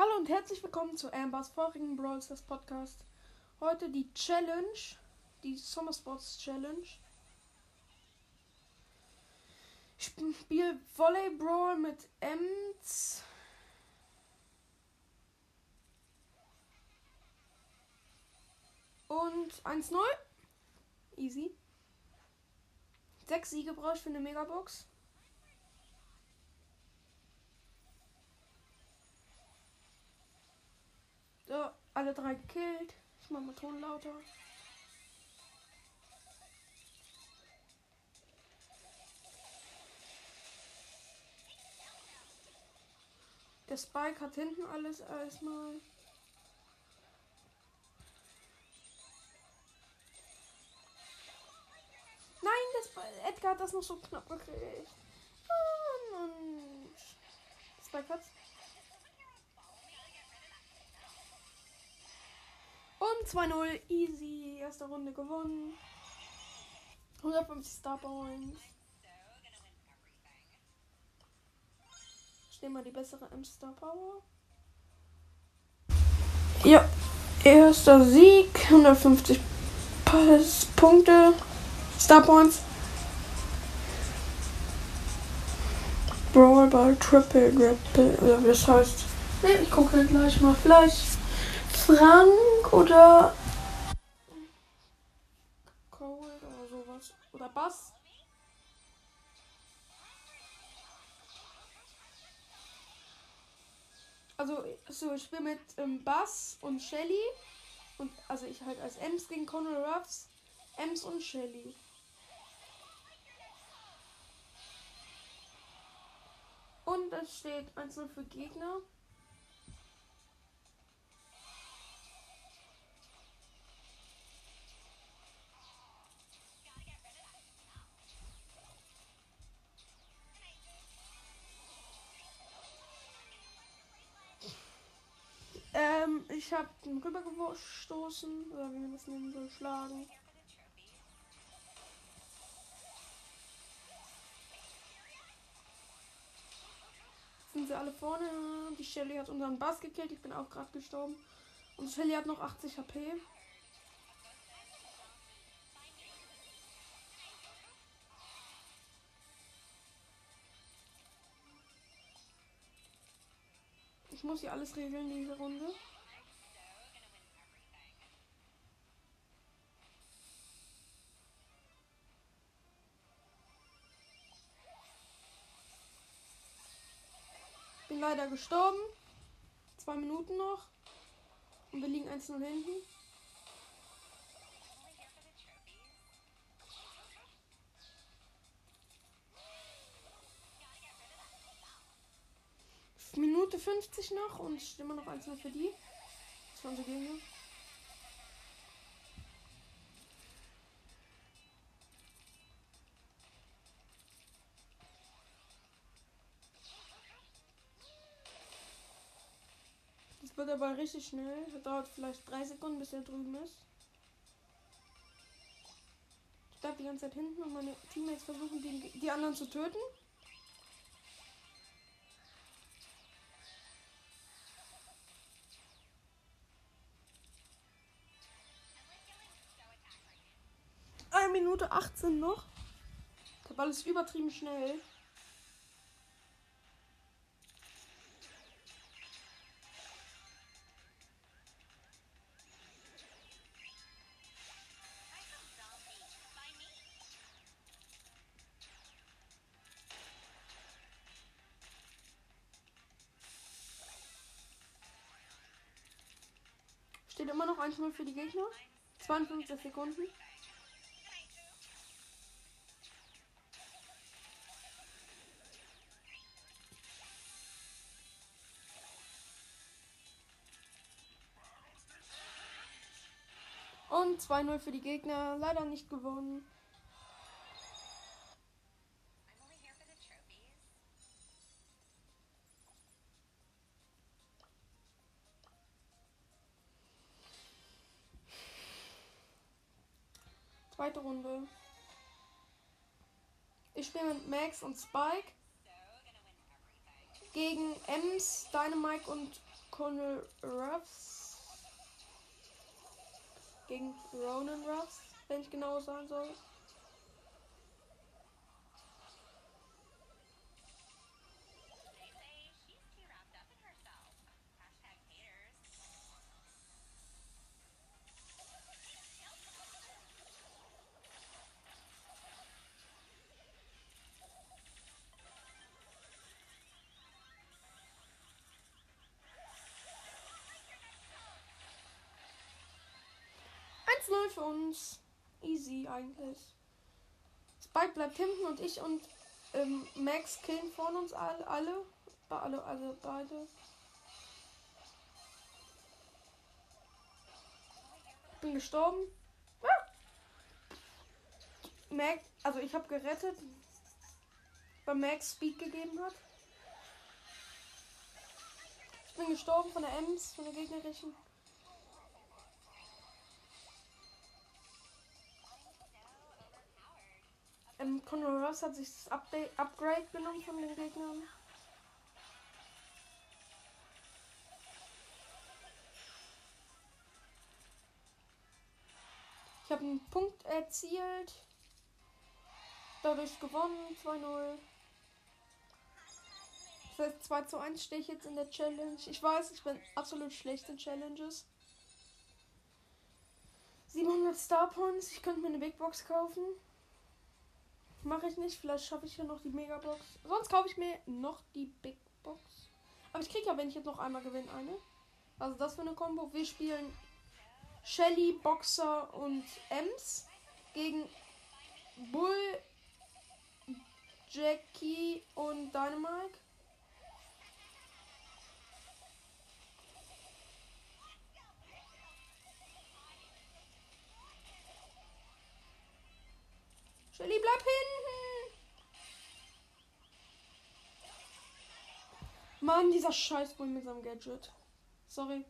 Hallo und herzlich willkommen zu Ambers vorigen Brawl Stars Podcast. Heute die Challenge, die Summer Sports Challenge. Ich spiele Volley Brawl mit Ems. Und 1-0. Easy. Sechs Siege brauche ich für eine Megabox. So, alle drei gekillt. Ich mach mal Ton lauter. Der Spike hat hinten alles erstmal. Nein, das Edgar hat das noch so knapp gekriegt. Und Spike hat's. 2-0, easy. Erste Runde gewonnen. 150 Star Points. Ich nehme mal die bessere M-Star Power. Ja, erster Sieg. 150 Punkte. Star Points. Brawl Ball Triple Triple. Oder wie das heißt. Ne, ich gucke gleich mal. Vielleicht Frank oder Cold oder sowas. Oder Bass. Also, so, ich spiele mit ähm, Bass und Shelly. Und also ich halt als Ems gegen Conor Ruffs. Ems und Shelly. Und es steht 1-0 für Gegner. Ich habe den rübergestoßen, oder wie man das nennen soll, schlagen. Sind sie alle vorne? Die Shelly hat unseren Bass gekillt. Ich bin auch gerade gestorben. Und Shelly hat noch 80 HP. Ich muss hier alles regeln in dieser Runde. Leider gestorben. Zwei Minuten noch. Und wir liegen 1-0 hinten. Minute 50 noch und immer noch 1 für die. Das waren so Gegner. Wird aber richtig schnell. Dauert vielleicht 3 Sekunden, bis er drüben ist. Ich bleib die ganze Zeit hinten und meine Teammates versuchen, die, die anderen zu töten. Eine Minute 18 noch. Der Ball ist übertrieben schnell. Steht immer noch 1-0 für die Gegner. 52 Sekunden. Und 2-0 für die Gegner. Leider nicht gewonnen. Zweite Runde. Ich spiele mit Max und Spike gegen Ems, Dynamite und Colonel Ruffs gegen Ronan Ruffs, wenn ich genau sagen soll. Eins 0 für uns. Easy eigentlich. Spike bleibt hinten und ich und ähm, Max killen von uns alle. Alle. Alle, alle beide. Bin gestorben. Ah! Max, also ich habe gerettet, weil Max Speed gegeben hat. Ich bin gestorben von der Ems, von der gegnerischen. Ähm, Conor Ross hat sich das Update, Upgrade genommen von den Gegnern. Ich habe einen Punkt erzielt. Dadurch gewonnen. 2-0. Das heißt, 2 zu 1 stehe ich jetzt in der Challenge. Ich weiß, ich bin absolut schlecht in Challenges. 700 Star Points. Ich könnte mir eine Big Box kaufen. Mache ich nicht. Vielleicht schaffe ich ja noch die Megabox. Sonst kaufe ich mir noch die Big Box. Aber ich kriege ja, wenn ich jetzt noch einmal gewinne, eine. Also das für eine Combo. Wir spielen Shelly, Boxer und Ems gegen Bull, Jackie und Dynamite. Shelly, bleib hinten! Mann, dieser Scheißbull mit seinem Gadget. Sorry.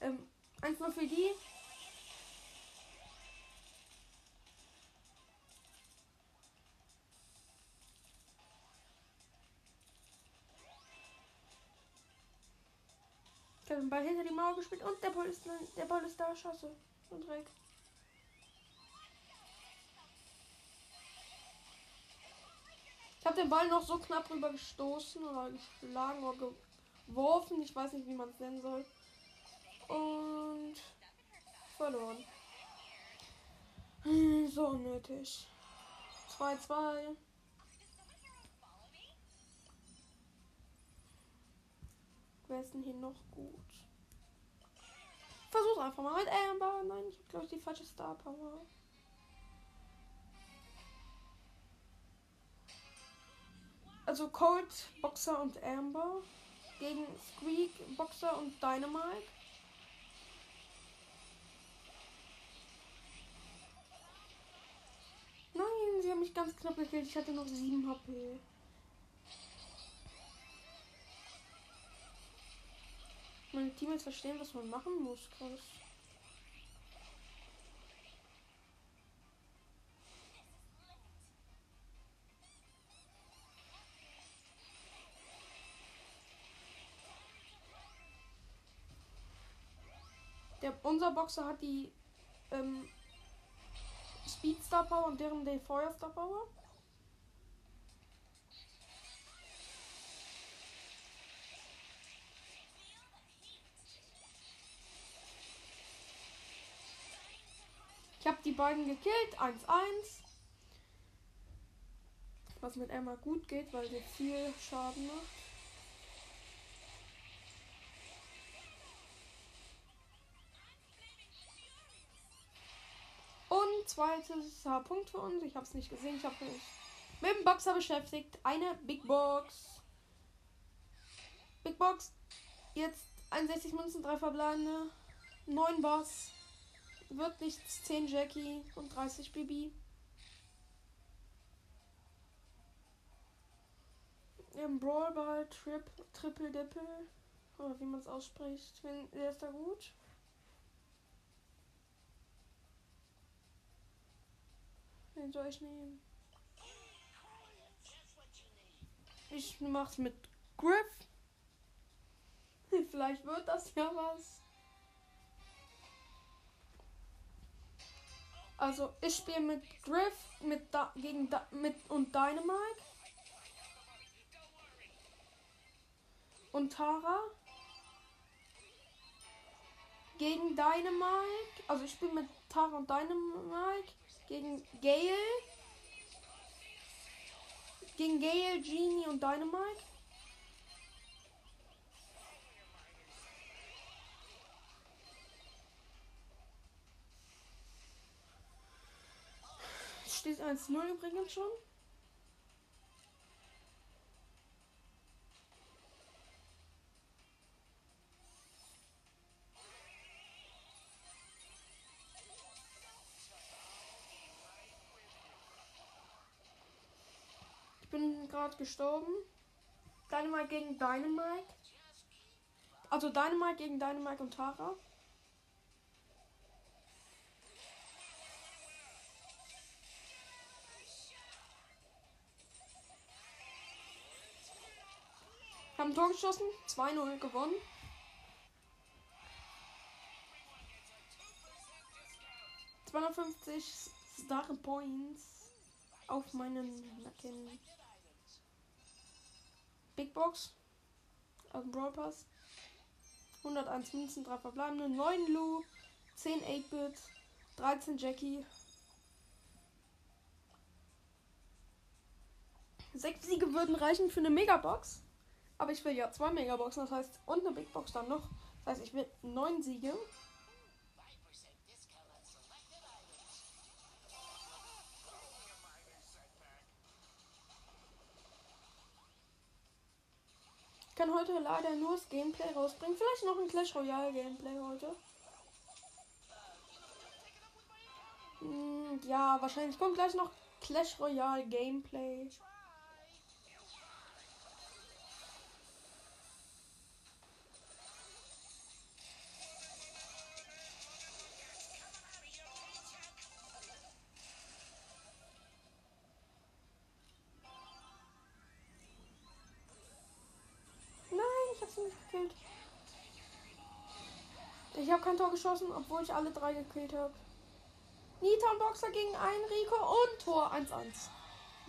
Ähm, eins für die. Ich habe den Ball hinter die Mauer gespielt und der Ball ist, der Ball ist da. Scheiße. Und Dreck. Ich habe den Ball noch so knapp rüber gestoßen oder geschlagen oder geworfen. Ich weiß nicht, wie man es nennen soll. Und verloren. Hm, So unnötig. 2-2. Wer ist denn hier noch gut? Versuch's einfach mal mit Amber. Nein, ich habe glaube ich die falsche Star Power. Also Cold, Boxer und Amber gegen Squeak, Boxer und Dynamite. Nein, sie haben mich ganz knapp gekillt. Ich hatte noch 7 HP. Meine Teammates verstehen, was man machen muss. Krass. Der, unser Boxer hat die ähm, Speedstar Power und deren die Feuerstar Power. Ich habe die beiden gekillt. 1-1. Was mit Emma gut geht, weil sie viel Schaden macht. Zweites Punkt für uns. Ich habe es nicht gesehen. Ich habe mich mit dem Boxer beschäftigt. Eine Big Box. Big Box. Jetzt 61 Münzen, 3 verbleibende. 9 Boss. Wird nichts. 10 Jackie und 30 Bibi. Im Brawlball Trip, Triple Dippel. Oder wie man es ausspricht. Wenn, der ist da gut. Den soll ich nehmen. Ich mach's mit Griff. Vielleicht wird das ja was. Also, ich spiele mit Griff, mit da gegen da mit und Dynamite. Und Tara. Gegen Dynamite. Also, ich spiele mit Tara und Dynamite. Gegen Gale. Gegen Gale, Genie und Dynamite. Steht 1-0 übrigens schon. Gerade gestorben. Dynamite gegen Dynamite. Also Dynamite gegen Dynamite und Tara. Haben Tor geschossen, 2-0 gewonnen. ...250 Star Points auf meinen Nacken. Big Box aus dem Brawl Pass. 101 Münzen, 3 verbleibende, 9 Lu, 10 8-Bit, 13 Jackie. 6 Siege würden reichen für eine Megabox. Aber ich will ja zwei Megaboxen, das heißt, und eine Big Box dann noch. Das heißt, ich will neun Siege. Kann heute leider nur das Gameplay rausbringen. Vielleicht noch ein Clash Royale Gameplay heute. Hm, ja, wahrscheinlich kommt gleich noch Clash Royale Gameplay. Nicht gekillt. Ich habe kein Tor geschossen, obwohl ich alle drei gekillt habe. Nita und Boxer gegen ein Rico und Tor 1-1.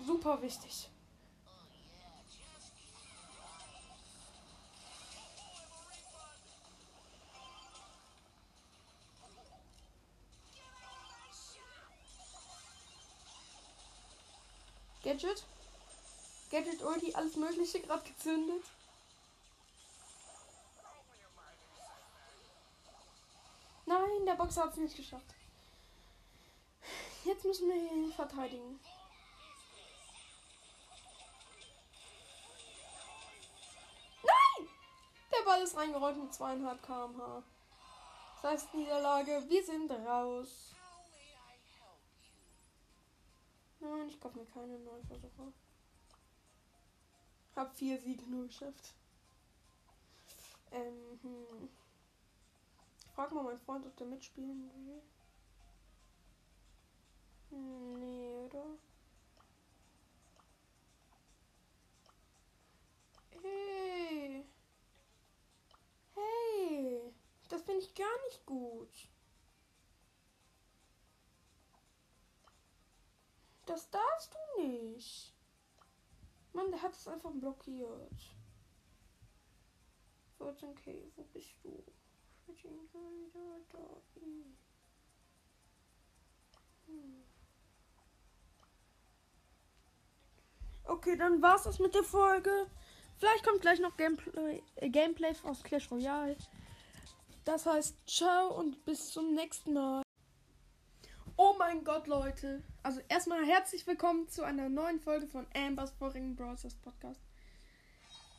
Super wichtig. Gadget. Gadget Ulti, alles mögliche gerade gezündet. Nein, der Boxer hat es nicht geschafft. Jetzt müssen wir ihn verteidigen. Nein! Der Ball ist reingerollt mit zweieinhalb km/h. Das heißt Niederlage, wir sind raus. Nein, ich kaufe mir keine neuen Versuche. Hab vier Siege nur geschafft. Ähm, hm. Frag mal meinen Freund, ob der mitspielen will. Hm, Nee, oder? Hey. Hey. Das finde ich gar nicht gut. Das darfst du nicht. Mann, der hat es einfach blockiert. 14k, wo bist du? Okay, dann war's das mit der Folge. Vielleicht kommt gleich noch Gameplay, äh, Gameplay aus Clash Royale. Das heißt, ciao und bis zum nächsten Mal. Oh mein Gott, Leute. Also erstmal herzlich willkommen zu einer neuen Folge von Ambers vorigen Browsers Podcast.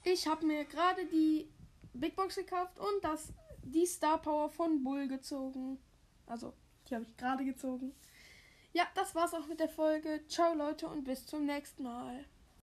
Ich habe mir gerade die Big Box gekauft und das die Star Power von Bull gezogen. Also, die habe ich gerade gezogen. Ja, das war's auch mit der Folge. Ciao Leute und bis zum nächsten Mal.